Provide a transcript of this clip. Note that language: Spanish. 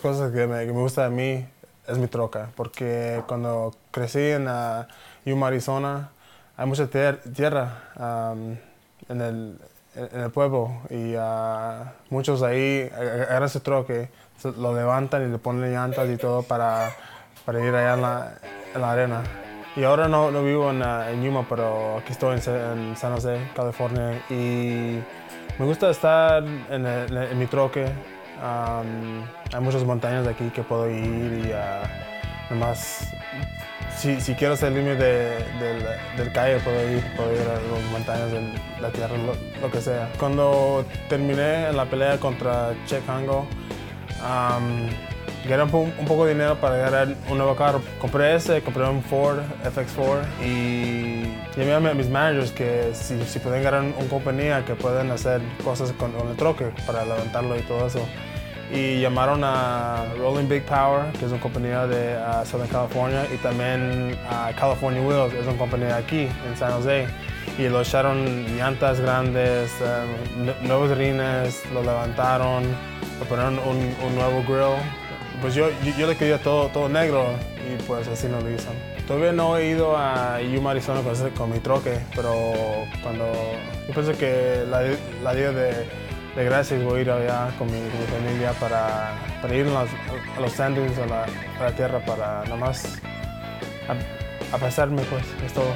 cosas que me, que me gusta de mí es mi troca, porque cuando crecí en uh, Yuma, Arizona, hay mucha tier- tierra um, en, el, en el pueblo y uh, muchos ahí ag- agarran ese troque, lo levantan y le ponen llantas y todo para, para ir allá en la, en la arena. Y ahora no, no vivo en, uh, en Yuma, pero aquí estoy en, en San José, California, y me gusta estar en, el- mi troque. Hay muchas montañas de aquí que puedo ir y uh, nomás, si, quiero salirme de, del, del calle, puedo ir, puedo ir a las montañas de la tierra, lo, que sea. Cuando terminé la pelea contra Che Congo, um, gané un, un poco de dinero para agarrar un nuevo carro. Compré ese, compré un Ford FX4 y llamé a mi- a mis managers que si, si pueden agarrar una compañía que pueden hacer cosas con, con el troque para levantarlo y todo eso. Y llamaron a Rolling Big Power, que es una compañía de ah, Southern California, y también a California Wheels, es una compañía aquí en San Jose. Y lo echaron llantas grandes, nu- nuevos rines, lo levantaron, le pusieron un, un nuevo grill. Pues yo, yo, yo le quería todo, todo negro y pues así no lo hizo. Todavía no he ido a Yuma, Arizona con, con mi troque, pero cuando yo pienso que la, día de, de gracias voy a ir allá con mi, familia para, para ir a los, a los standings, a la, a la tierra, para nada más a, a pasarme pues, es todo.